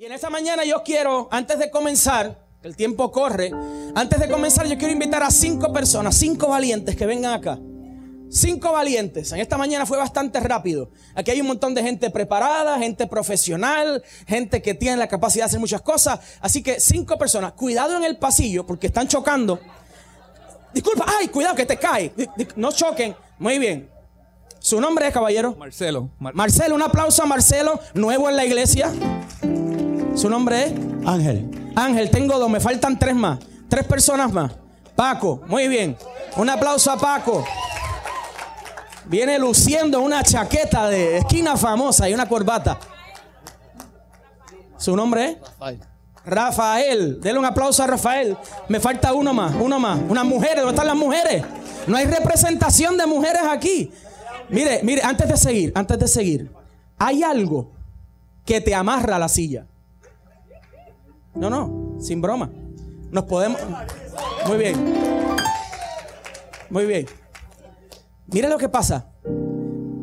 Y en esta mañana yo quiero, antes de comenzar, el tiempo corre, antes de comenzar yo quiero invitar a cinco personas, cinco valientes que vengan acá. Cinco valientes. En esta mañana fue bastante rápido. Aquí hay un montón de gente preparada, gente profesional, gente que tiene la capacidad de hacer muchas cosas. Así que cinco personas. Cuidado en el pasillo porque están chocando. Disculpa, ay, cuidado que te cae. No choquen. Muy bien. ¿Su nombre es, caballero? Marcelo. Marcelo, un aplauso a Marcelo, nuevo en la iglesia. ¿Su nombre es? Ángel. Ángel, tengo dos, me faltan tres más. Tres personas más. Paco, muy bien. Un aplauso a Paco. Viene luciendo una chaqueta de esquina famosa y una corbata. ¿Su nombre es? Rafael. Rafael. Dele un aplauso a Rafael. Me falta uno más, uno más. Unas mujeres, ¿dónde están las mujeres? No hay representación de mujeres aquí. Mire, mire, antes de seguir, antes de seguir, hay algo que te amarra a la silla. No, no, sin broma. Nos podemos. Muy bien. Muy bien. Mira lo que pasa.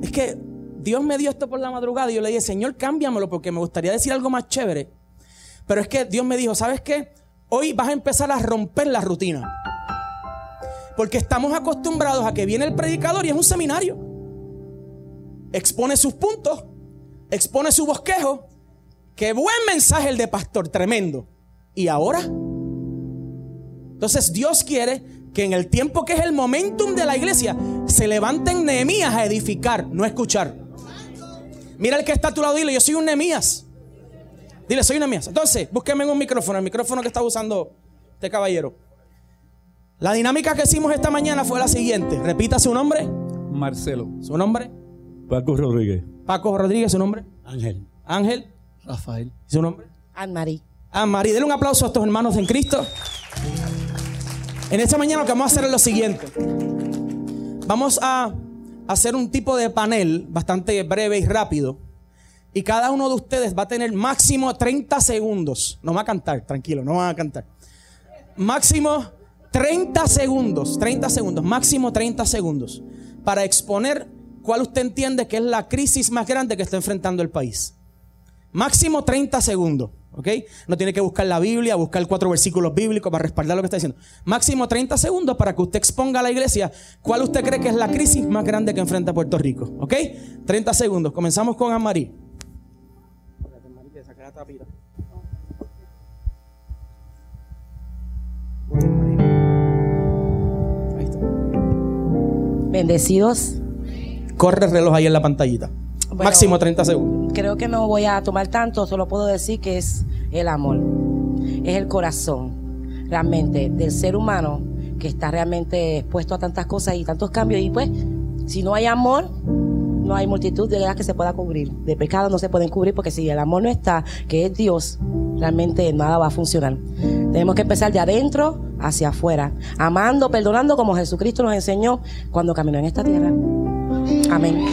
Es que Dios me dio esto por la madrugada y yo le dije, Señor, cámbiamelo porque me gustaría decir algo más chévere. Pero es que Dios me dijo, ¿sabes qué? Hoy vas a empezar a romper la rutina. Porque estamos acostumbrados a que viene el predicador y es un seminario. Expone sus puntos, expone su bosquejo Qué buen mensaje el de pastor, tremendo. ¿Y ahora? Entonces Dios quiere que en el tiempo que es el momentum de la iglesia, se levanten Nehemías a edificar, no a escuchar. Mira el que está a tu lado, dile, yo soy un Nehemías. Dile, soy un Nehemías. Entonces, búsqueme en un micrófono, el micrófono que está usando este caballero. La dinámica que hicimos esta mañana fue la siguiente. Repita su nombre. Marcelo. Su nombre. Paco Rodríguez. Paco Rodríguez, su nombre. Ángel. Ángel. Rafael. ¿Y su nombre? Anne-Marie. Anne-Marie. Denle un aplauso a estos hermanos en Cristo. En esta mañana lo que vamos a hacer es lo siguiente. Vamos a hacer un tipo de panel bastante breve y rápido. Y cada uno de ustedes va a tener máximo 30 segundos. No va a cantar, tranquilo, no va a cantar. Máximo 30 segundos, 30 segundos, máximo 30 segundos para exponer cuál usted entiende que es la crisis más grande que está enfrentando el país. Máximo 30 segundos. ¿Ok? No tiene que buscar la Biblia, buscar cuatro versículos bíblicos para respaldar lo que está diciendo. Máximo 30 segundos para que usted exponga a la iglesia cuál usted cree que es la crisis más grande que enfrenta Puerto Rico. ¿Ok? 30 segundos. Comenzamos con Amarí. Bendecidos. Corre el reloj ahí en la pantallita. Bueno, Máximo 30 segundos. Creo que no voy a tomar tanto, solo puedo decir que es el amor, es el corazón realmente del ser humano que está realmente expuesto a tantas cosas y tantos cambios. Y pues, si no hay amor, no hay multitud de cosas que se pueda cubrir. De pecado no se pueden cubrir porque si el amor no está, que es Dios, realmente nada va a funcionar. Tenemos que empezar de adentro hacia afuera, amando, perdonando como Jesucristo nos enseñó cuando caminó en esta tierra. Amén.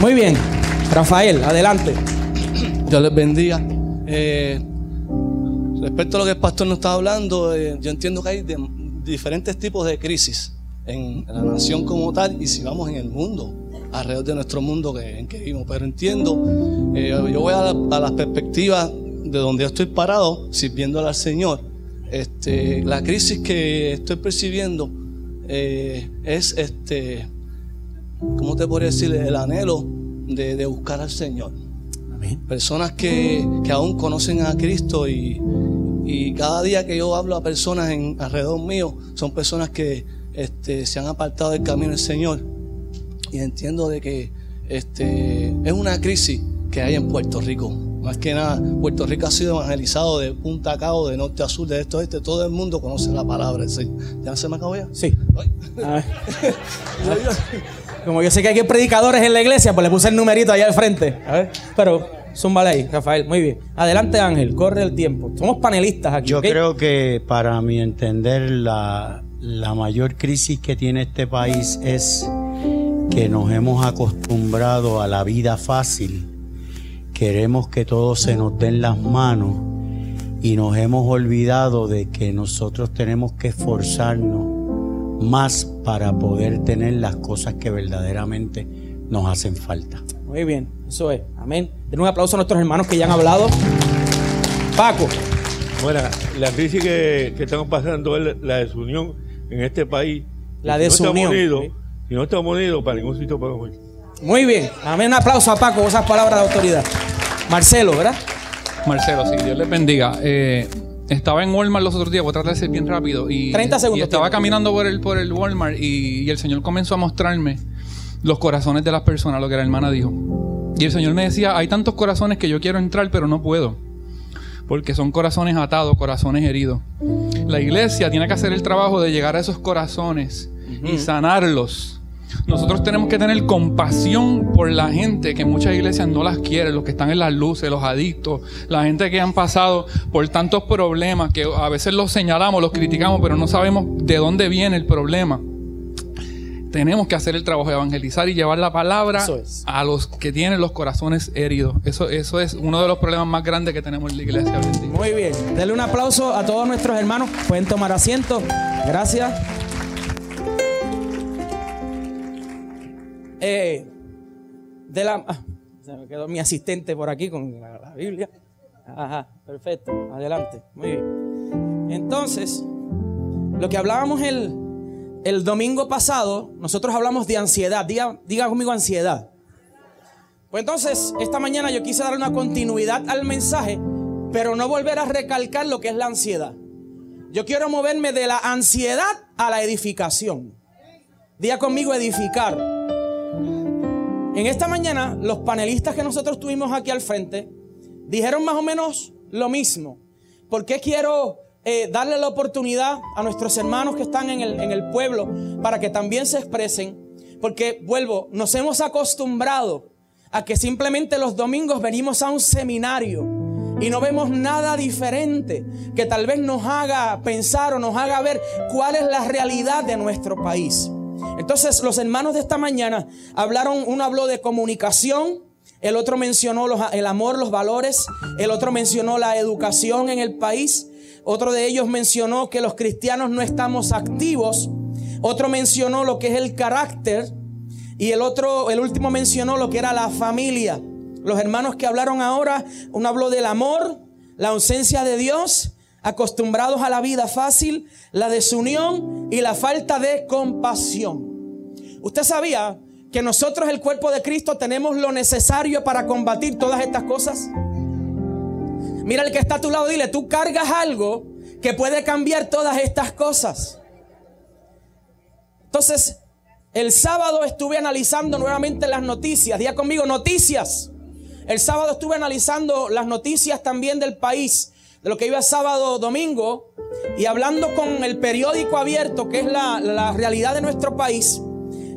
Muy bien. Rafael, adelante. Dios les bendiga. Eh, respecto a lo que el pastor nos está hablando, eh, yo entiendo que hay diferentes tipos de crisis en la nación como tal y si vamos en el mundo, alrededor de nuestro mundo que, en que vivimos. Pero entiendo, eh, yo voy a, la- a las perspectivas de donde yo estoy parado, sirviéndole al Señor. Este, la crisis que estoy percibiendo es este, ¿cómo te podría decir? El anhelo de, de buscar al Señor. Personas que, que aún conocen a Cristo y, y cada día que yo hablo a personas en alrededor mío, son personas que este, se han apartado del camino del Señor. Y entiendo de que este, es una crisis que hay en Puerto Rico. Más que nada, Puerto Rico ha sido evangelizado de punta a cabo, de norte a sur, de esto a este. Todo el mundo conoce la palabra del Señor. ¿Ya se me acabó ya? Sí. Ay. A ver. Como yo sé que hay predicadores en la iglesia, pues le puse el numerito allá al frente. A ver. Pero, zúmbale ahí, Rafael. Muy bien. Adelante, Ángel. Corre el tiempo. Somos panelistas aquí. Yo creo que para mi entender la, la mayor crisis que tiene este país es que nos hemos acostumbrado a la vida fácil. Queremos que todo se nos dé en las manos y nos hemos olvidado de que nosotros tenemos que esforzarnos más para poder tener las cosas que verdaderamente nos hacen falta. Muy bien, eso es. Amén. Den un aplauso a nuestros hermanos que ya han hablado. Paco. Bueno, la crisis que, que estamos pasando es la desunión en este país. La si no estamos desunión. unidos, si no estamos unidos, para ningún sitio podemos ir. Muy bien. Amén. Un aplauso a Paco por esas palabras de autoridad. Marcelo, ¿verdad? Marcelo, sí, Dios les bendiga. Eh, estaba en Walmart los otros días, voy a tratar de ser bien rápido. Y, 30 segundos Y estaba caminando por el, por el Walmart y, y el Señor comenzó a mostrarme los corazones de las personas, lo que la hermana dijo. Y el Señor me decía, hay tantos corazones que yo quiero entrar, pero no puedo. Porque son corazones atados, corazones heridos. La iglesia tiene que hacer el trabajo de llegar a esos corazones y sanarlos. Nosotros tenemos que tener compasión por la gente que muchas iglesias no las quieren, los que están en las luces, los adictos, la gente que han pasado por tantos problemas que a veces los señalamos, los criticamos, pero no sabemos de dónde viene el problema. Tenemos que hacer el trabajo de evangelizar y llevar la palabra es. a los que tienen los corazones heridos. Eso, eso es uno de los problemas más grandes que tenemos en la iglesia. hoy en día. Muy bien. Denle un aplauso a todos nuestros hermanos. Pueden tomar asiento. Gracias. Eh, de la, ah, se me quedó mi asistente por aquí con la, la Biblia. Ajá, perfecto. Adelante. Muy bien. Entonces, lo que hablábamos el, el domingo pasado, nosotros hablamos de ansiedad. Diga, diga conmigo ansiedad. Pues entonces, esta mañana yo quise dar una continuidad al mensaje, pero no volver a recalcar lo que es la ansiedad. Yo quiero moverme de la ansiedad a la edificación. Diga conmigo edificar. En esta mañana, los panelistas que nosotros tuvimos aquí al frente dijeron más o menos lo mismo. ¿Por qué quiero eh, darle la oportunidad a nuestros hermanos que están en el, en el pueblo para que también se expresen? Porque, vuelvo, nos hemos acostumbrado a que simplemente los domingos venimos a un seminario y no vemos nada diferente que tal vez nos haga pensar o nos haga ver cuál es la realidad de nuestro país. Entonces los hermanos de esta mañana hablaron, uno habló de comunicación, el otro mencionó los- el amor, los valores, el otro mencionó la educación en el país, otro de ellos mencionó que los cristianos no estamos activos, otro mencionó lo que es el carácter y el otro, el último mencionó lo que era la familia. Los hermanos que hablaron ahora, uno habló del amor, la ausencia de Dios, acostumbrados a la vida fácil, la desunión y la falta de compasión. ¿Usted sabía que nosotros, el cuerpo de Cristo, tenemos lo necesario para combatir todas estas cosas? Mira el que está a tu lado, dile, tú cargas algo que puede cambiar todas estas cosas. Entonces, el sábado estuve analizando nuevamente las noticias. Día conmigo, noticias. El sábado estuve analizando las noticias también del país, de lo que iba sábado, domingo, y hablando con el periódico abierto, que es la, la realidad de nuestro país.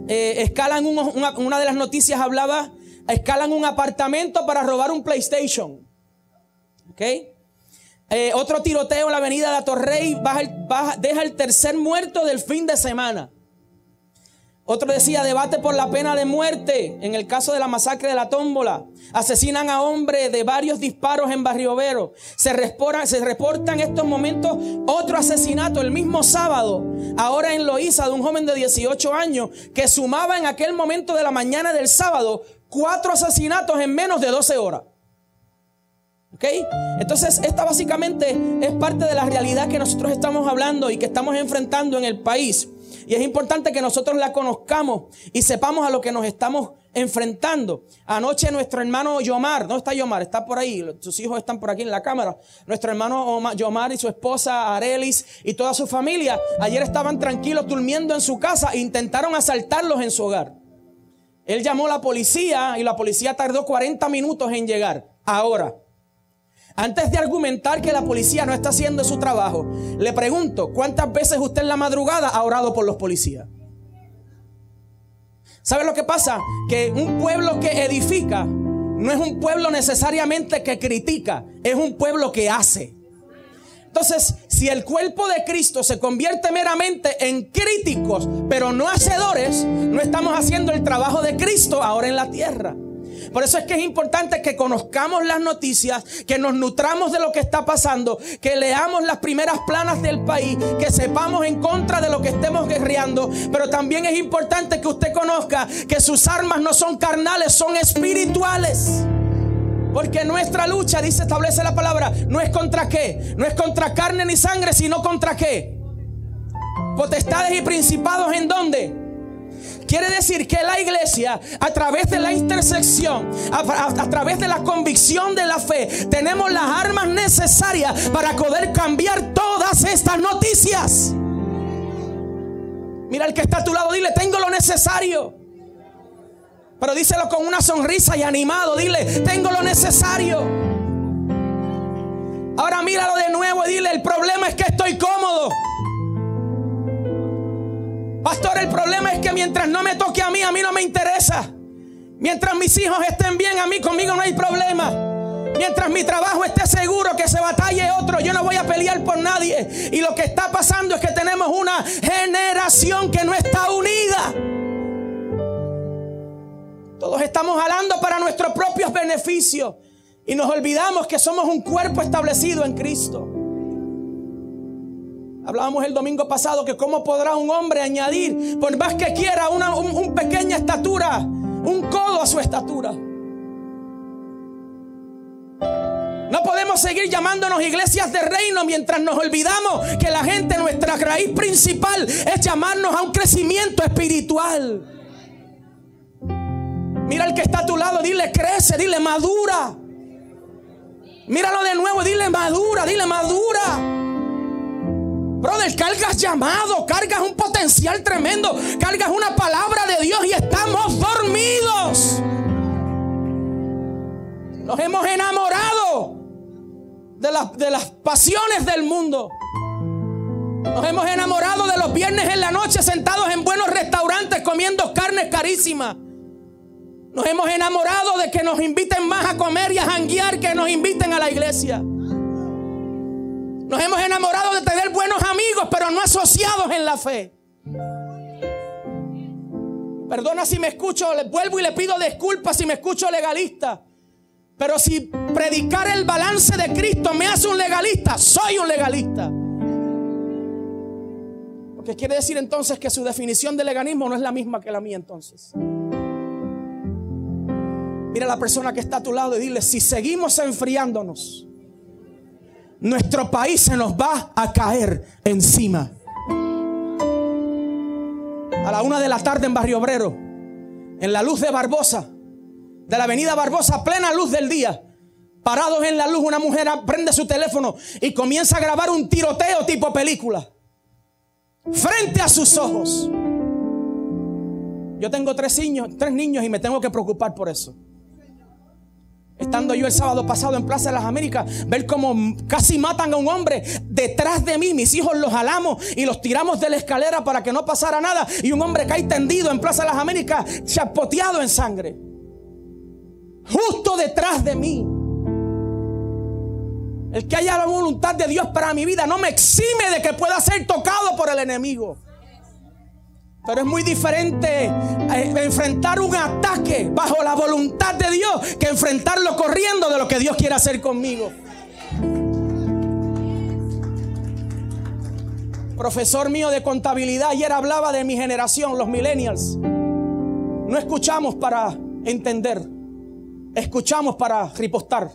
eh, escalan un- una, una de las noticias hablaba, escalan un apartamento para robar un PlayStation. ¿Ok? Eh, otro tiroteo en la avenida de Atorrey baja baja- deja el tercer muerto del fin de semana. Otro decía debate por la pena de muerte en el caso de la masacre de la tómbola. Asesinan a hombre de varios disparos en Barrio Vero. Se, respora- se reporta en estos momentos otro asesinato el mismo sábado, ahora en Loíza, de un joven de 18 años que sumaba en aquel momento de la mañana del sábado cuatro asesinatos en menos de 12 horas. ¿Ok? Entonces, esta básicamente es parte de la realidad que nosotros estamos hablando y que estamos enfrentando en el país. Y es importante que nosotros la conozcamos y sepamos a lo que nos estamos enfrentando. Anoche nuestro hermano Yomar, no está Yomar, está por ahí, sus hijos están por aquí en la cámara. Nuestro hermano Oma- Yomar y su esposa Arelis y toda su familia ayer estaban tranquilos durmiendo en su casa e intentaron asaltarlos en su hogar. Él llamó a la policía y la policía tardó 40 minutos en llegar. Ahora, antes de argumentar que la policía no está haciendo su trabajo, le pregunto, ¿cuántas veces usted en la madrugada ha orado por los policías? ¿Sabe lo que pasa? Que un pueblo que edifica no es un pueblo necesariamente que critica, es un pueblo que hace. Entonces, si el cuerpo de Cristo se convierte meramente en críticos, pero no hacedores, no estamos haciendo el trabajo de Cristo ahora en la tierra. Por eso es que es importante que conozcamos las noticias, que nos nutramos de lo que está pasando, que leamos las primeras planas del país, que sepamos en contra de lo que estemos guerreando. Pero también es importante que usted conozca que sus armas no son carnales, son espirituales. Porque nuestra lucha, dice, establece la palabra, no es contra qué, no es contra carne ni sangre, sino contra qué. Potestades y principados en dónde? Quiere decir que la iglesia, a través de la intersección, a, través de la convicción de la fe, tenemos las armas necesarias para poder cambiar todas estas noticias. Mira el que está a tu lado, dile, tengo lo necesario. Pero díselo con una sonrisa y animado. Dile, tengo lo necesario. Ahora míralo de nuevo y dile, el problema es que estoy cómodo. Pastor, el problema es que mientras no me toque a mí, a mí no me interesa. Mientras mis hijos estén bien, a mí conmigo no hay problema. Mientras mi trabajo esté seguro que se batalle otro, yo no voy a pelear por nadie. Y lo que está pasando es que tenemos una generación que no está unida. Todos estamos jalando para nuestros propios beneficios y nos olvidamos que somos un cuerpo establecido en Cristo. Hablábamos el domingo pasado que cómo podrá un hombre añadir, por más que quiera, una un, pequeña estatura, un codo a su estatura. No podemos seguir llamándonos iglesias de reino mientras nos olvidamos que la gente, nuestra raíz principal es llamarnos a un crecimiento espiritual. Mira el que está a tu lado, dile crece, dile madura. Míralo de nuevo, dile madura, dile madura. Brother, cargas llamado, cargas un potencial tremendo, cargas una palabra de Dios y estamos dormidos. Nos hemos enamorado de, de las pasiones del mundo. Nos hemos enamorado de los viernes en la noche sentados en buenos restaurantes comiendo carnes carísimas. Nos hemos enamorado de que nos inviten más a comer y a janguear que nos inviten a la iglesia. Nos hemos enamorado de tener buenos amigos, pero no asociados en la fe. Perdona si me escucho, vuelvo y le pido disculpas si me escucho legalista. Pero si predicar el balance de Cristo me hace un legalista, soy un legalista. Porque quiere decir entonces que su definición de legalismo no es la misma que la mía entonces. Mira a la persona que está a tu lado y dile, si seguimos enfriándonos, nuestro país se nos va a caer encima. A la una de la tarde en Barrio Obrero, en la luz de Barbosa, de la avenida Barbosa, plena luz del día, parados en la luz, una mujer prende su teléfono y comienza a grabar un tiroteo tipo película. Frente a sus ojos. Yo tengo tres niños, tres niños y me tengo que preocupar por eso. Estando yo el sábado pasado en Plaza de las Américas, ver cómo casi matan a un hombre detrás de mí. Mis hijos los jalamos y los tiramos de la escalera para que no pasara nada. Y un hombre cae tendido en Plaza de las Américas, chapoteado en sangre. Justo detrás de mí. El que haya la voluntad de Dios para mi vida no me exime de que pueda ser tocado por el enemigo. Pero es muy diferente eh, enfrentar un ataque bajo la voluntad de Dios que enfrentarlo corriendo de lo que Dios quiere hacer conmigo. Profesor mío de contabilidad ayer hablaba de mi generación, los millennials. No escuchamos para entender, escuchamos para ripostar.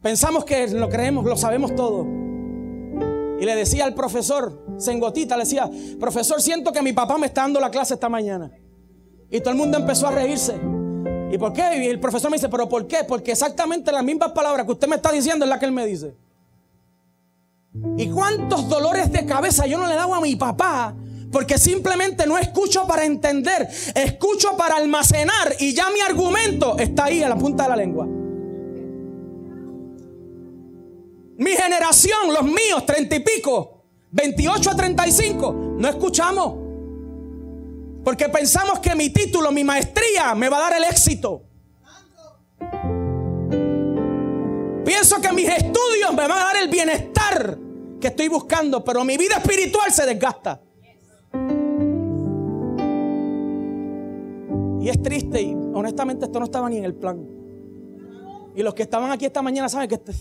Pensamos que lo creemos, lo sabemos todo. Y le decía al profesor, Sengotita, le decía, profesor, siento que mi papá me está dando la clase esta mañana. Y todo el mundo empezó a reírse. ¿Y por qué? Y el profesor me dice, ¿pero por qué? Porque exactamente las mismas palabras que usted me está diciendo es la que él me dice. ¿Y cuántos dolores de cabeza yo no le dado a mi papá? Porque simplemente no escucho para entender, escucho para almacenar y ya mi argumento está ahí a la punta de la lengua. Mi generación, los míos, treinta y pico, 28 a 35, no escuchamos. Porque pensamos que mi título, mi maestría me va a dar el éxito. Pienso que mis estudios me van a dar el bienestar que estoy buscando, pero mi vida espiritual se desgasta. Y es triste y honestamente esto no estaba ni en el plan. Y los que estaban aquí esta mañana saben que este...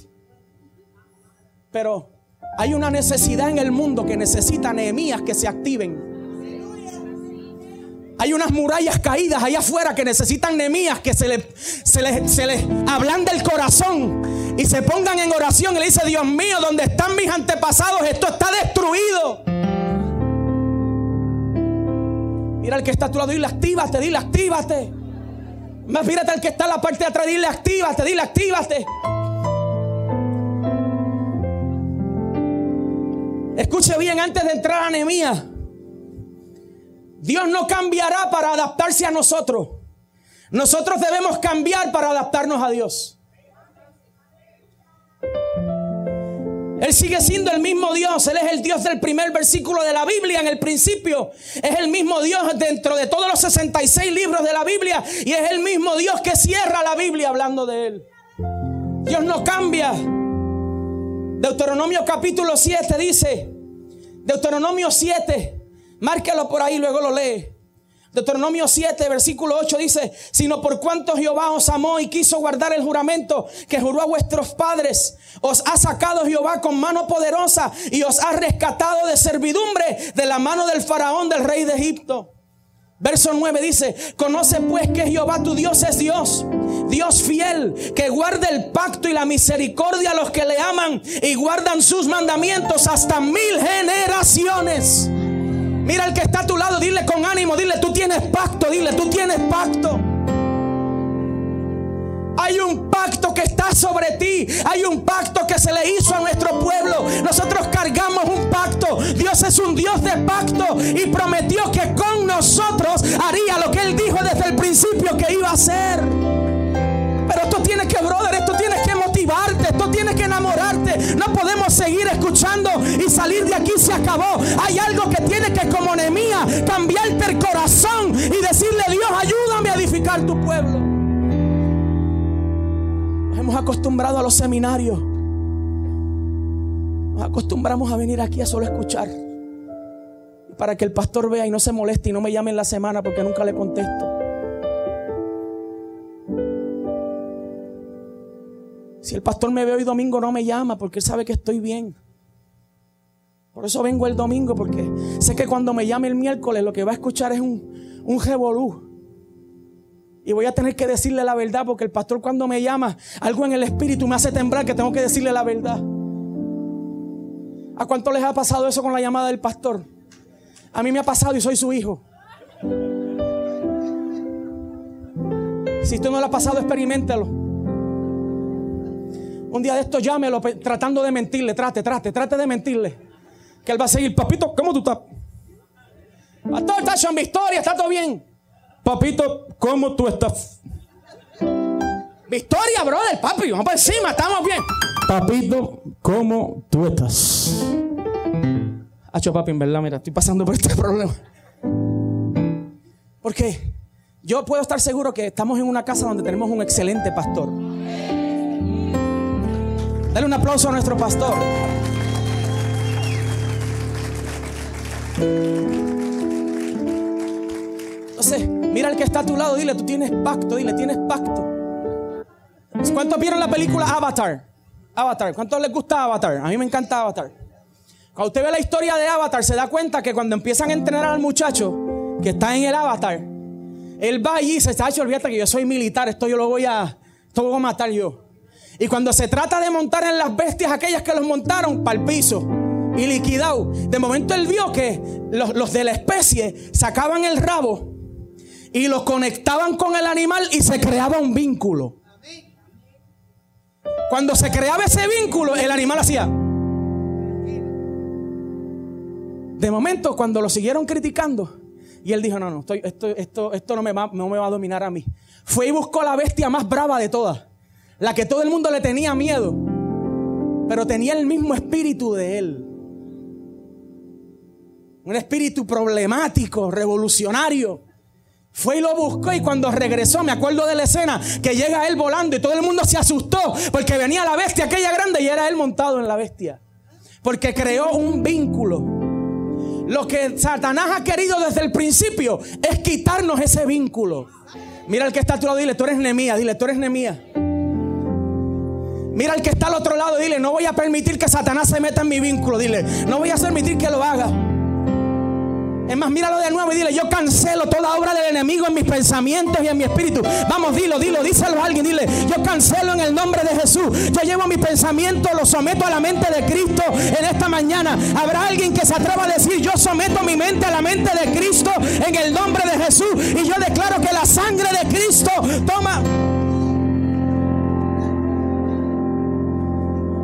Pero hay una necesidad en el mundo que necesita Nehemías que se activen. Hay unas murallas caídas allá afuera que necesitan Nehemías que se les, se les, se les ablande el corazón y se pongan en oración y le dice, Dios mío, donde están mis antepasados, esto está destruido. Mira al que está a tu lado, dile actívate, dile actívate. Más fíjate al que está en la parte de atrás, dile actívate, dile actívate. Escuche bien antes de entrar a Nehemías. Dios no cambiará para adaptarse a nosotros. Nosotros debemos cambiar para adaptarnos a Dios. Él sigue siendo el mismo Dios. Él es el Dios del primer versículo de la Biblia. En el principio es el mismo Dios dentro de todos los 66 libros de la Biblia. Y es el mismo Dios que cierra la Biblia hablando de Él. Dios no cambia. Deuteronomio capítulo 7 dice, Deuteronomio 7, márquelo por ahí, luego lo lee. Deuteronomio 7, versículo 8 dice, sino por cuanto Jehová os amó y quiso guardar el juramento que juró a vuestros padres, os ha sacado Jehová con mano poderosa y os ha rescatado de servidumbre de la mano del faraón del rey de Egipto. Verso 9 dice, conoce pues que Jehová tu Dios es Dios, Dios fiel, que guarda el pacto y la misericordia a los que le aman y guardan sus mandamientos hasta mil generaciones. Mira al que está a tu lado, dile con ánimo, dile, tú tienes pacto, dile, tú tienes pacto. Hay un pacto que está sobre ti. Hay un pacto que se le hizo a nuestro pueblo. Nosotros cargamos un pacto. Dios es un Dios de pacto y prometió que con nosotros haría lo que Él dijo desde el principio que iba a hacer. Esto tiene que, brother, esto tiene que motivarte, esto tiene que enamorarte. No podemos seguir escuchando y salir de aquí se acabó. Hay algo que tiene que, como Nemía, cambiarte el corazón y decirle, Dios, ayúdame a edificar tu pueblo. Nos hemos acostumbrado a los seminarios. Nos acostumbramos a venir aquí a solo escuchar. Para que el pastor vea y no se moleste y no me llame en la semana porque nunca le contesto. Si el pastor me ve hoy domingo, no me llama porque él sabe que estoy bien. Por eso vengo el domingo, porque sé que cuando me llame el miércoles lo que va a escuchar es un, un revolú. Y voy a tener que decirle la verdad, porque el pastor cuando me llama, algo en el espíritu me hace temblar que tengo que decirle la verdad. ¿A cuánto les ha pasado eso con la llamada del pastor? A mí me ha pasado y soy su hijo. Si usted no lo ha pasado, experimentalo. Un día de esto llámelo tratando de mentirle, trate, trate, trate de mentirle. Que él va a seguir, papito, ¿cómo tú estás? Pastor, está en mi historia, está todo bien. Papito, ¿cómo tú estás? Victoria, brother, papi, vamos por encima, estamos bien. Papito, ¿cómo tú estás? Hacho, papi, en verdad, mira, estoy pasando por este problema. Porque yo puedo estar seguro que estamos en una casa donde tenemos un excelente pastor. Dale un aplauso a nuestro pastor. Entonces, mira al que está a tu lado, dile, tú tienes pacto, dile, tienes pacto. ¿Cuántos vieron la película Avatar? Avatar, ¿cuántos les gusta Avatar? A mí me encanta Avatar. Cuando usted ve la historia de Avatar, se da cuenta que cuando empiezan a entrenar al muchacho que está en el Avatar, él va allí y se está hecho, olvídate que yo soy militar, esto yo lo voy a, esto lo voy a matar yo. Y cuando se trata de montar en las bestias aquellas que los montaron para el piso y liquidado, de momento él vio que los, los de la especie sacaban el rabo y los conectaban con el animal y se creaba un vínculo. Cuando se creaba ese vínculo, el animal hacía. De momento, cuando lo siguieron criticando, y él dijo: No, no, esto, esto, esto no, me va, no me va a dominar a mí. Fue y buscó la bestia más brava de todas, la que todo el mundo le tenía miedo, pero tenía el mismo espíritu de él. Un espíritu problemático, revolucionario. Fue y lo buscó y cuando regresó, me acuerdo de la escena, que llega él volando y todo el mundo se asustó porque venía la bestia aquella grande y era él montado en la bestia. Porque creó un vínculo. Lo que Satanás ha querido desde el principio es quitarnos ese vínculo. Mira el que está a tu lado, dile, tú eres Nemía, dile, tú eres Nemía. Mira el que está al otro lado, dile, no voy a permitir que Satanás se meta en mi vínculo, dile, no voy a permitir que lo haga. Es más, míralo de nuevo y dile, yo cancelo toda obra del enemigo en mis pensamientos y en mi espíritu. Vamos, dilo, dilo, díselo a alguien, dile, yo cancelo en el nombre de Jesús. Yo llevo mi pensamiento, lo someto a la mente de Cristo en esta mañana. Habrá alguien que se atreva a decir, yo someto mi mente a la mente de Cristo en el nombre de Jesús. Y yo declaro que la sangre de Cristo toma...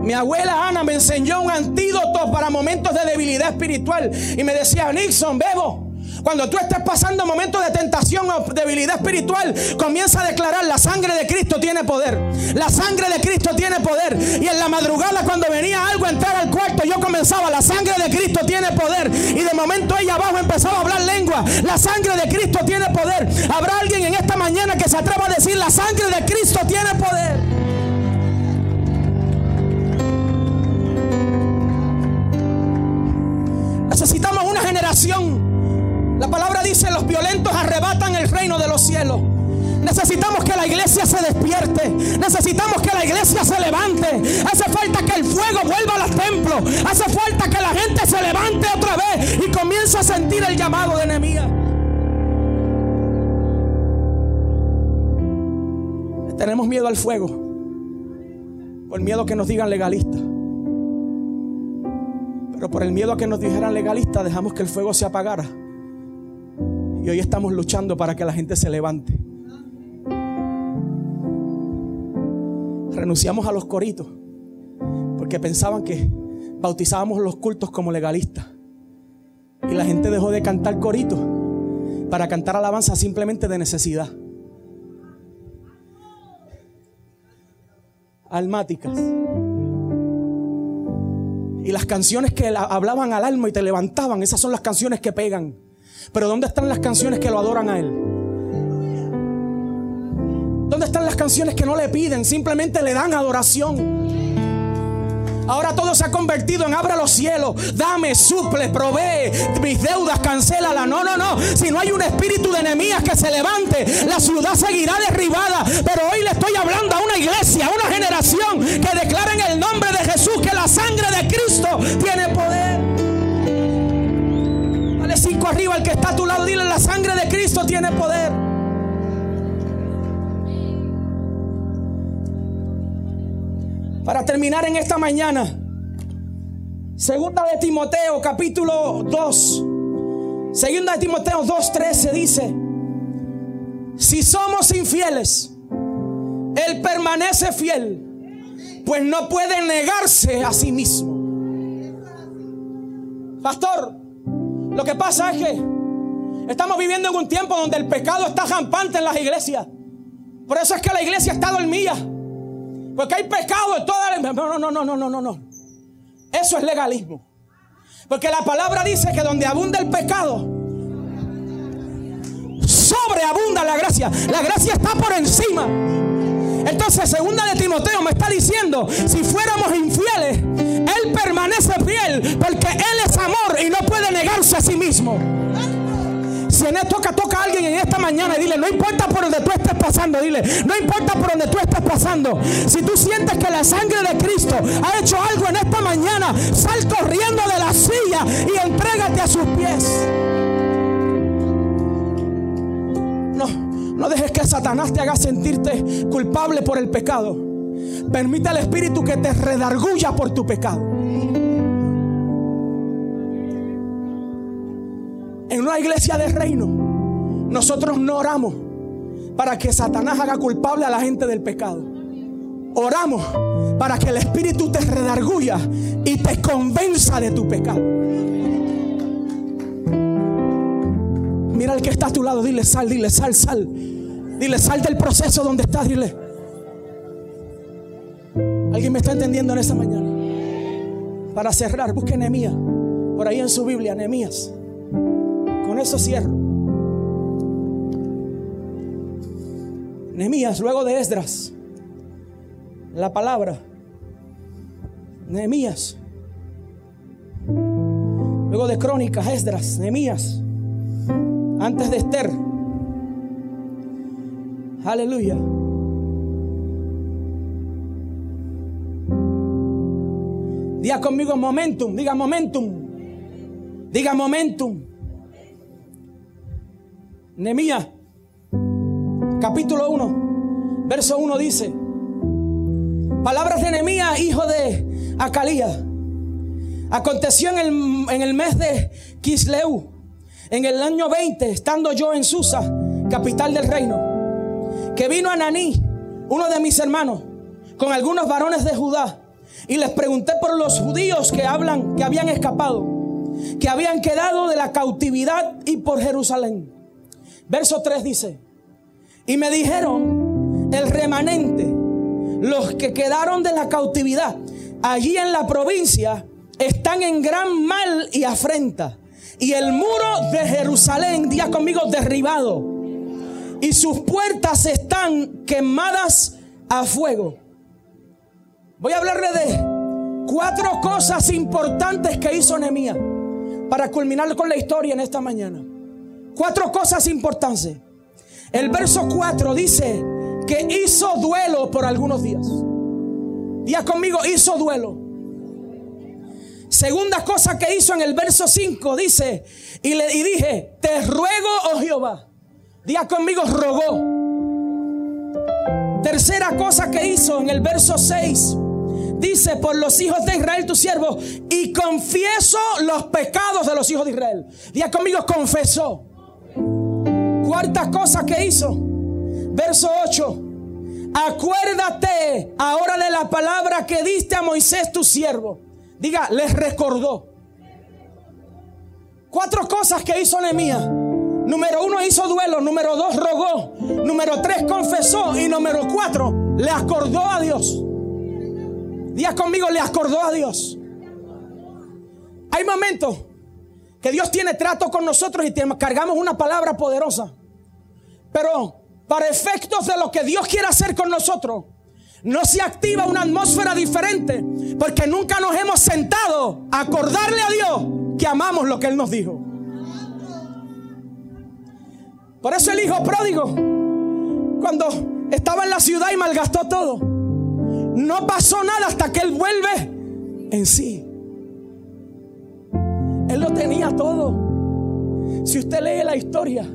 Mi abuela Ana me enseñó un antídoto para momentos de debilidad espiritual. Y me decía, Nixon, bebo. Cuando tú estés pasando momentos de tentación o debilidad espiritual, comienza a declarar, la sangre de Cristo tiene poder. La sangre de Cristo tiene poder. Y en la madrugada cuando venía algo a entrar al cuarto, yo comenzaba, la sangre de Cristo tiene poder. Y de momento ella abajo empezaba a hablar lengua. La sangre de Cristo tiene poder. Habrá alguien en esta mañana que se atreva a decir, la sangre de Cristo tiene poder. Necesitamos una generación. La palabra dice, los violentos arrebatan el reino de los cielos. Necesitamos que la iglesia se despierte. Necesitamos que la iglesia se levante. Hace falta que el fuego vuelva a los templos. Hace falta que la gente se levante otra vez y comience a sentir el llamado de Nehemías. Tenemos miedo al fuego. Por miedo que nos digan legalistas. Pero por el miedo a que nos dijeran legalistas, dejamos que el fuego se apagara. Y hoy estamos luchando para que la gente se levante. Renunciamos a los coritos porque pensaban que bautizábamos los cultos como legalistas. Y la gente dejó de cantar coritos para cantar alabanza simplemente de necesidad. Almáticas. Y las canciones que hablaban al alma y te levantaban, esas son las canciones que pegan. Pero ¿dónde están las canciones que lo adoran a Él? ¿Dónde están las canciones que no le piden? Simplemente le dan adoración. Ahora todo se ha convertido en abra los cielos, dame, suple, provee, mis deudas, cancélala. No, no, no. Si no hay un espíritu de enemías que se levante, la ciudad seguirá derribada. Pero hoy le estoy hablando a una iglesia, a una generación que declara en el nombre de Jesús que la sangre de Cristo tiene poder. Dale cinco arriba al que está a tu lado, dile la sangre de Cristo tiene poder. Para terminar en esta mañana, segunda de Timoteo capítulo 2, segunda de Timoteo 2.13 dice, si somos infieles, Él permanece fiel, pues no puede negarse a sí mismo. Pastor, lo que pasa es que estamos viviendo en un tiempo donde el pecado está rampante en las iglesias. Por eso es que la iglesia está dormida. Porque hay pecado en toda la... No, no, no, no, no, no, no. Eso es legalismo. Porque la palabra dice que donde abunda el pecado, sobreabunda la gracia. La gracia está por encima. Entonces, segunda de Timoteo me está diciendo, si fuéramos infieles, Él permanece fiel porque Él es amor y no puede negarse a sí mismo. Si en esto toca, toca a alguien en esta mañana dile, no importa por donde tú estés pasando, dile, no importa por donde tú estés pasando. Si tú sientes que la sangre de Cristo ha hecho algo en esta mañana, sal corriendo de la silla y entrégate a sus pies. No, no dejes que Satanás te haga sentirte culpable por el pecado. Permite al Espíritu que te redarguya por tu pecado. Iglesia de reino, nosotros no oramos para que Satanás haga culpable a la gente del pecado. Oramos para que el Espíritu te redarguya y te convenza de tu pecado. Mira al que está a tu lado, dile sal, dile sal, sal. Dile sal del proceso donde estás, dile. ¿Alguien me está entendiendo en esta mañana? Para cerrar, busque Nehemías. Por ahí en su Biblia, Nehemías eso cierro. Nehemías, luego de Esdras, la palabra. Nehemías. Luego de Crónicas, Esdras, Nehemías, antes de Esther. Aleluya. Diga conmigo momentum, diga momentum. Diga momentum. Nehemías, capítulo 1, verso 1 dice: Palabras de Nehemías, hijo de Acalía. Aconteció en el, en el mes de Kisleu, en el año 20, estando yo en Susa, capital del reino, que vino Ananí, uno de mis hermanos, con algunos varones de Judá, y les pregunté por los judíos que hablan, que habían escapado, que habían quedado de la cautividad y por Jerusalén. Verso 3 dice, y me dijeron, el remanente, los que quedaron de la cautividad allí en la provincia, están en gran mal y afrenta. Y el muro de Jerusalén, día conmigo, derribado. Y sus puertas están quemadas a fuego. Voy a hablarle de cuatro cosas importantes que hizo Nehemías para culminar con la historia en esta mañana. Cuatro cosas importantes. El verso 4 dice que hizo duelo por algunos días. Día conmigo, hizo duelo. Segunda cosa que hizo en el verso 5 dice, y le y dije, te ruego, oh Jehová. Día conmigo, rogó. Tercera cosa que hizo en el verso 6, dice, por los hijos de Israel, tu siervo, y confieso los pecados de los hijos de Israel. Día conmigo, confesó. Cuarta cosa que hizo, verso 8. Acuérdate ahora de la palabra que diste a Moisés tu siervo. Diga, les recordó. Cuatro cosas que hizo Nehemías. Número uno hizo duelo, número dos rogó, número tres confesó y número cuatro le acordó a Dios. Diga conmigo, le acordó a Dios. Hay momentos que Dios tiene trato con nosotros y cargamos una palabra poderosa. Pero para efectos de lo que Dios quiere hacer con nosotros, no se activa una atmósfera diferente porque nunca nos hemos sentado a acordarle a Dios que amamos lo que Él nos dijo. Por eso el hijo pródigo, cuando estaba en la ciudad y malgastó todo, no pasó nada hasta que Él vuelve en sí. Él lo tenía todo. Si usted lee la historia,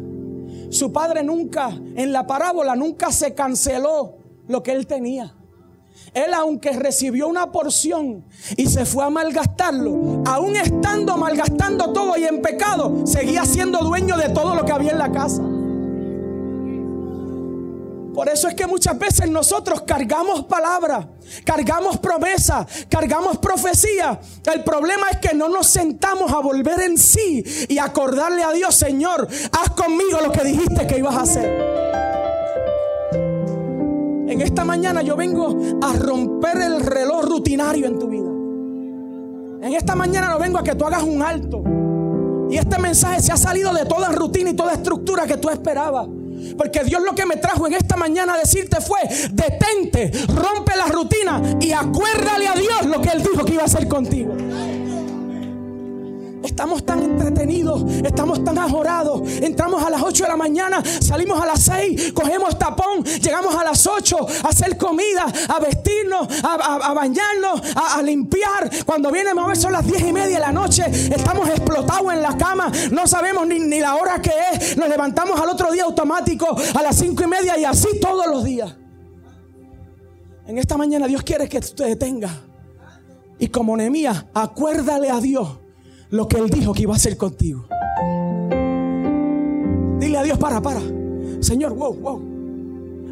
su padre nunca, en la parábola, nunca se canceló lo que él tenía. Él aunque recibió una porción y se fue a malgastarlo, aún estando malgastando todo y en pecado, seguía siendo dueño de todo lo que había en la casa. Por eso es que muchas veces nosotros cargamos palabras, cargamos promesas, cargamos profecía. El problema es que no nos sentamos a volver en sí y acordarle a Dios, Señor, haz conmigo lo que dijiste que ibas a hacer. En esta mañana yo vengo a romper el reloj rutinario en tu vida. En esta mañana no vengo a que tú hagas un alto. Y este mensaje se ha salido de toda rutina y toda estructura que tú esperabas. Porque Dios lo que me trajo en esta mañana a decirte fue, detente, rompe la rutina y acuérdale a Dios lo que Él dijo que iba a hacer contigo. Estamos tan entretenidos, estamos tan ajorados. Entramos a las 8 de la mañana, salimos a las 6, cogemos tapón, llegamos a las 8 a hacer comida, a vestirnos, a, bañarnos, a, limpiar. Cuando viene a mover son las 10 y media de la noche, estamos explotados en la cama, no sabemos ni, ni la hora que es. Nos levantamos al otro día automático a las 5 y media y así todos los días. En esta mañana Dios quiere que te detenga. Y como Nehemías, acuérdale a Dios lo que Él dijo que iba a hacer contigo. Dile a Dios, para, para. Señor, wow, wow.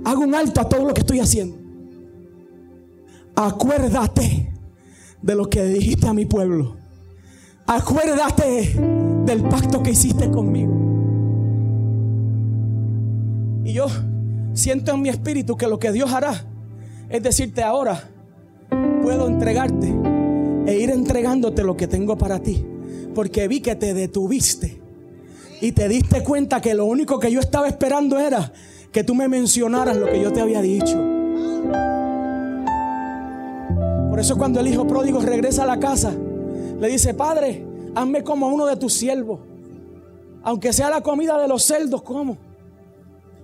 Hago un alto a todo lo que estoy haciendo. Acuérdate de lo que dijiste a mi pueblo. Acuérdate del pacto que hiciste conmigo. Y yo siento en mi espíritu que lo que Dios hará es decirte ahora, puedo entregarte e ir entregándote lo que tengo para ti porque vi que te detuviste y te diste cuenta que lo único que yo estaba esperando era que tú me mencionaras lo que yo te había dicho. Por eso cuando el hijo pródigo regresa a la casa, le dice, Padre, Hazme como uno de tus siervos. Aunque sea la comida de los cerdos, ¿cómo?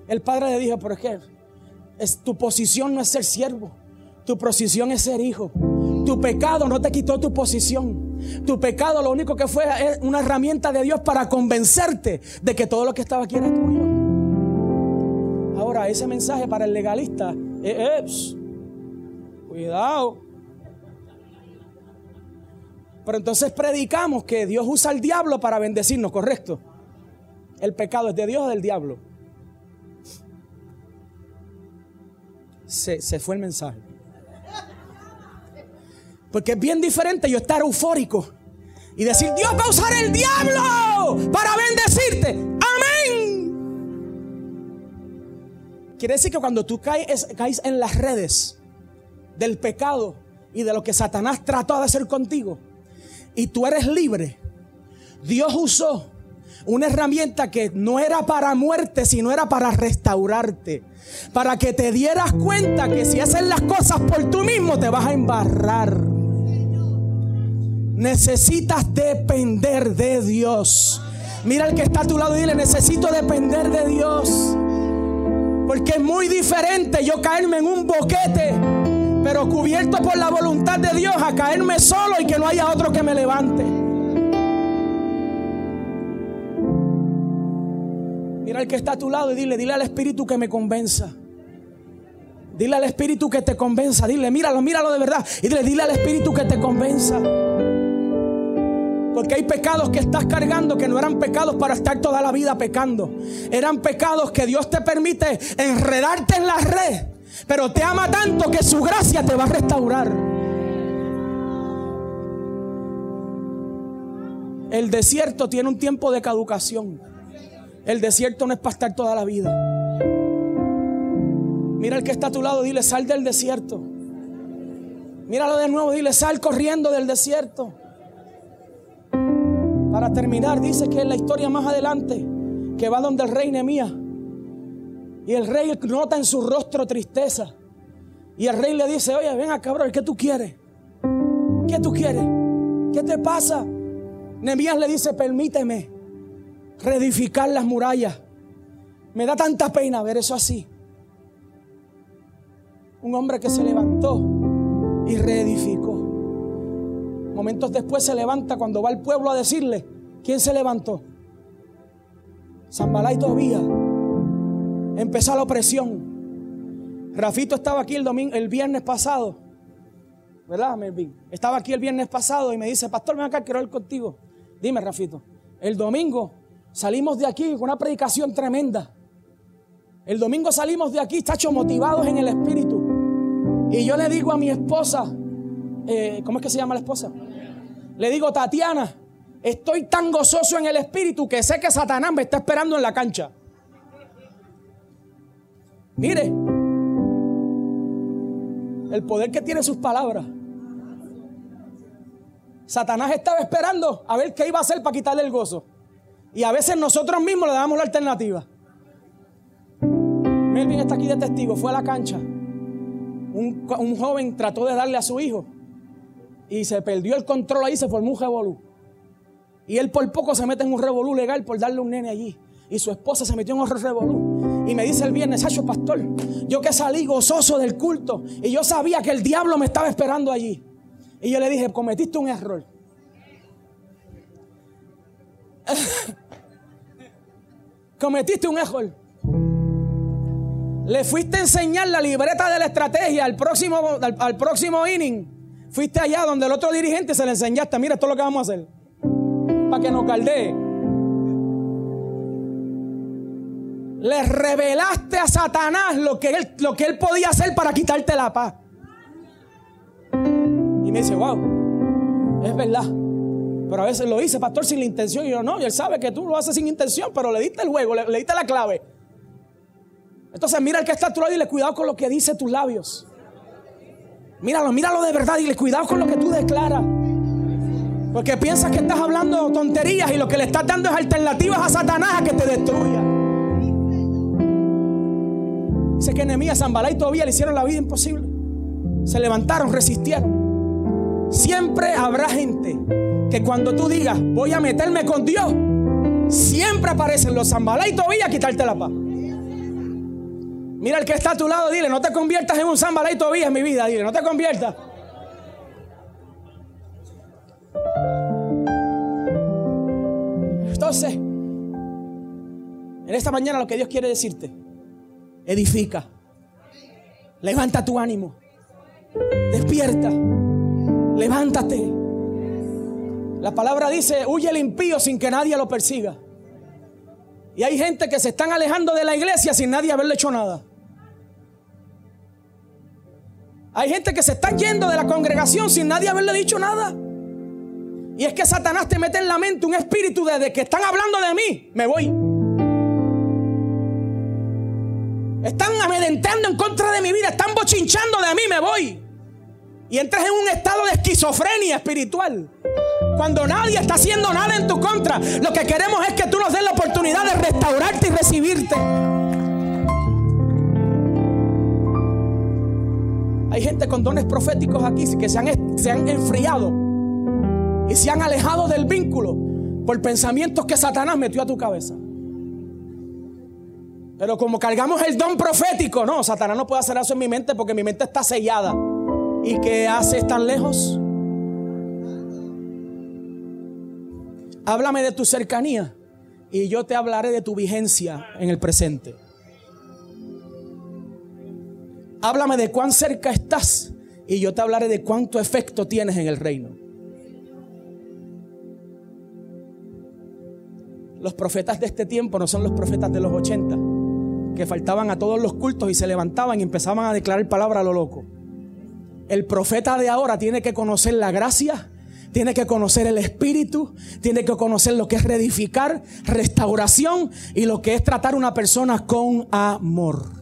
El padre le dijo, pero es que es, tu posición no es ser siervo. Tu posición es ser hijo. Tu pecado no te quitó tu posición. Tu pecado lo único que fue es una herramienta de Dios para convencerte de que todo lo que estaba aquí era tuyo. Ahora, ese mensaje para el legalista es, cuidado. Pero entonces predicamos que Dios usa al diablo para bendecirnos, ¿correcto? El pecado es de Dios o del diablo. Se, se fue el mensaje. Porque es bien diferente yo estar eufórico y decir, Dios va a usar el diablo para bendecirte. Amén. Quiere decir que cuando tú caes, caes en las redes del pecado y de lo que Satanás trató de hacer contigo, y tú eres libre, Dios usó una herramienta que no era para muerte, sino era para restaurarte. Para que te dieras cuenta que si haces las cosas por tú mismo te vas a embarrar. Necesitas depender de Dios. Mira al que está a tu lado y dile, necesito depender de Dios. Porque es muy diferente yo caerme en un boquete, pero cubierto por la voluntad de Dios, a caerme solo y que no haya otro que me levante. Mira al que está a tu lado y dile, dile al Espíritu que me convenza. Dile al Espíritu que te convenza. Dile, míralo, míralo de verdad. Y dile, dile al Espíritu que te convenza. Porque hay pecados que estás cargando que no eran pecados para estar toda la vida pecando. Eran pecados que Dios te permite enredarte en la red. Pero te ama tanto que su gracia te va a restaurar. El desierto tiene un tiempo de caducación. El desierto no es para estar toda la vida. Mira el que está a tu lado, dile, sal del desierto. Míralo de nuevo, dile, sal corriendo del desierto. Para terminar, dice que es la historia más adelante, que va donde el rey Nemía. Y el rey nota en su rostro tristeza. Y el rey le dice, oye, ven acá, cabrón, ¿qué tú quieres? ¿Qué tú quieres? ¿Qué te pasa? Nemías le dice, permíteme reedificar las murallas. Me da tanta pena ver eso así. Un hombre que se levantó y reedificó. Momentos después se levanta cuando va al pueblo a decirle, ¿quién se levantó? Zambalá y Tobía. Empezó la opresión. Rafito estaba aquí el domingo, el viernes pasado. ¿Verdad, Melvin? Estaba aquí el viernes pasado y me dice, pastor, ven acá, quiero ir contigo. Dime, Rafito. El domingo salimos de aquí con una predicación tremenda. El domingo salimos de aquí, tachos motivados en el espíritu. Y yo le digo a mi esposa, eh, ¿cómo es que se llama la esposa? Le digo, Tatiana, estoy tan gozoso en el espíritu que sé que Satanás me está esperando en la cancha. Mire, el poder que tiene sus palabras. Satanás estaba esperando a ver qué iba a hacer para quitarle el gozo. Y a veces nosotros mismos le damos la alternativa. Melvin está aquí de testigo, fue a la cancha. Un, joven trató de darle a su hijo y se perdió el control ahí, se formó un revolú. Y él por poco se mete en un revolú legal por darle un nene allí. Y su esposa se metió en otro revolú. Y me dice el viernes, Sacho Pastor, yo que salí gozoso del culto y yo sabía que el diablo me estaba esperando allí. Y yo le dije, cometiste un error. cometiste un error. Le fuiste a enseñar la libreta de la estrategia al próximo, al, próximo inning. Fuiste allá donde el otro dirigente se le enseñaste, mira, esto es lo que vamos a hacer. Que nos caldee. Le revelaste a Satanás lo que, él, lo que él podía hacer para quitarte la paz. Y me dice, wow, es verdad. Pero a veces lo hice, pastor, sin la intención. Y yo, no, y él sabe que tú lo haces sin intención, pero le diste el juego, le, le diste la clave. Entonces mira al que está a tu lado y dile cuidado con lo que dice tus labios. Míralo, míralo de verdad y le cuidado con lo que tú declaras. Porque piensas que estás hablando tonterías y lo que le estás dando es alternativas a Satanás a que te destruya. Dice que Nehemías, Zambalá y todavía le hicieron la vida imposible. Se levantaron, resistieron. Siempre habrá gente que cuando tú digas, voy a meterme con Dios, siempre aparecen los Zambalá y Tobías a quitarte la paz. Mira el que está a tu lado, dile, no te conviertas en un Zambalá y Tobías en mi vida, dile, no te conviertas. Entonces, en esta mañana lo que Dios quiere decirte, edifica, levanta tu ánimo, despierta, levántate. La palabra dice, huye el impío sin que nadie lo persiga. Y hay gente que se están alejando de la iglesia sin nadie haberle hecho nada. Hay gente que se está yendo de la congregación sin nadie haberle dicho nada. Y es que Satanás te mete en la mente un espíritu de, que están hablando de mí, me voy. Están amedentando en contra de mi vida, están bochinchando de mí, me voy. Y entras en un estado de esquizofrenia espiritual. Cuando nadie está haciendo nada en tu contra, lo que queremos es que tú nos des la oportunidad de restaurarte y recibirte. Hay gente con dones proféticos aquí que se han, se han enfriado y se han alejado del vínculo por pensamientos que Satanás metió a tu cabeza. Pero como cargamos el don profético, no, Satanás no puede hacer eso en mi mente porque mi mente está sellada. ¿Y qué hace tan lejos? Háblame de tu cercanía y yo te hablaré de tu vigencia en el presente. Háblame de cuán cerca estás y yo te hablaré de cuánto efecto tienes en el reino. Los profetas de este tiempo no son los profetas de los 80, que faltaban a todos los cultos y se levantaban y empezaban a declarar palabra a lo loco. El profeta de ahora tiene que conocer la gracia, tiene que conocer el espíritu, tiene que conocer lo que es reedificar, restauración y lo que es tratar a una persona con amor.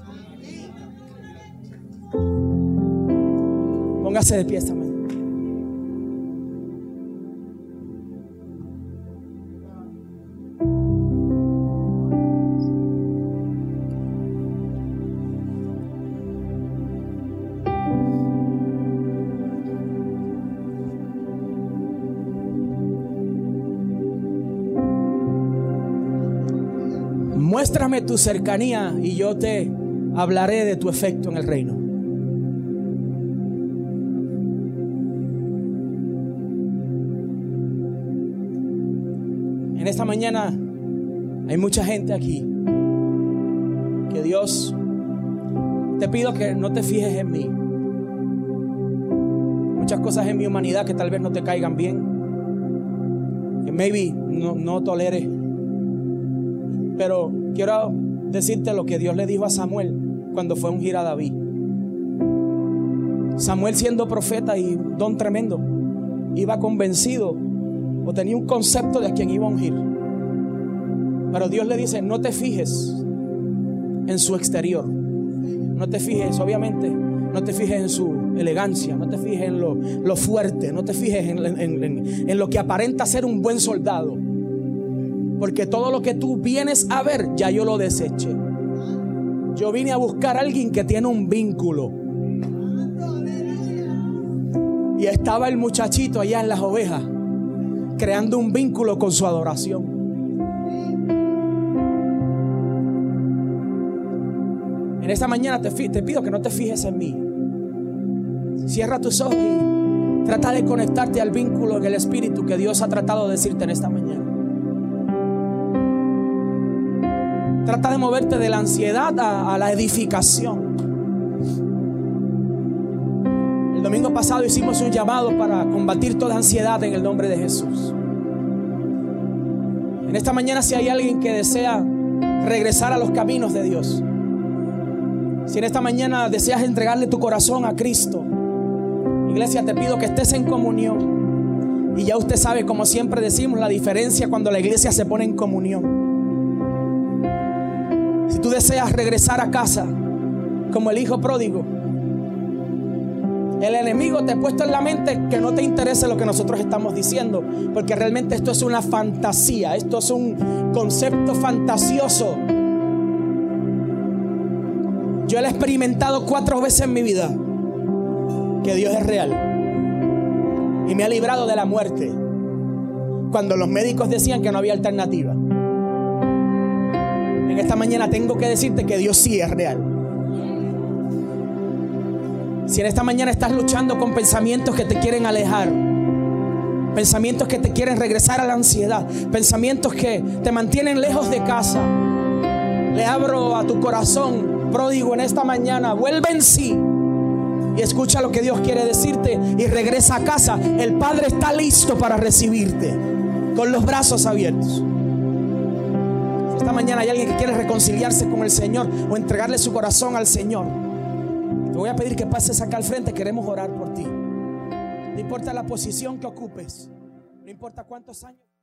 Póngase de pie Muéstrame tu cercanía y yo te hablaré de tu efecto en el reino. En esta mañana hay mucha gente aquí que Dios te pido que no te fijes en mí. Muchas cosas en mi humanidad que tal vez no te caigan bien. Que maybe no, no toleres. Pero quiero decirte lo que Dios le dijo a Samuel cuando fue a ungir a David. Samuel siendo profeta y don tremendo, iba convencido o tenía un concepto de a quien iba a ungir. Pero Dios le dice, no te fijes en su exterior. No te fijes, obviamente, no te fijes en su elegancia, no te fijes en lo, fuerte, no te fijes en lo que aparenta ser un buen soldado. Porque todo lo que tú vienes a ver, ya yo lo deseché. Yo vine a buscar a alguien que tiene un vínculo. Y estaba el muchachito allá en las ovejas, creando un vínculo con su adoración. En esta mañana te, pido que no te fijes en mí. Cierra tus ojos y trata de conectarte al vínculo en el Espíritu que Dios ha tratado de decirte en esta mañana. Trata de moverte de la ansiedad a, la edificación. El domingo pasado hicimos un llamado para combatir toda ansiedad en el nombre de Jesús. En esta mañana si hay alguien que desea regresar a los caminos de Dios, si en esta mañana deseas entregarle tu corazón a Cristo, iglesia te pido que estés en comunión. Y ya usted sabe, como siempre decimos, la diferencia cuando la iglesia se pone en comunión. Tú deseas regresar a casa como el hijo pródigo, el enemigo te ha puesto en la mente que no te interese lo que nosotros estamos diciendo, porque realmente esto es una fantasía, esto es un concepto fantasioso. Yo he experimentado cuatro veces en mi vida que Dios es real. y me ha librado de la muerte cuando los médicos decían que no había alternativa. En esta mañana tengo que decirte que Dios sí es real. Si en esta mañana estás luchando con pensamientos que te quieren alejar, pensamientos que te quieren regresar a la ansiedad, pensamientos que te mantienen lejos de casa, le abro a tu corazón pródigo en esta mañana, vuelve en sí y escucha lo que Dios quiere decirte y regresa a casa. El Padre está listo para recibirte con los brazos abiertos. Esta mañana hay alguien que quiere reconciliarse con el Señor o entregarle su corazón al Señor. Te voy a pedir que pases acá al frente, queremos orar por ti. No importa la posición que ocupes, no importa cuántos años.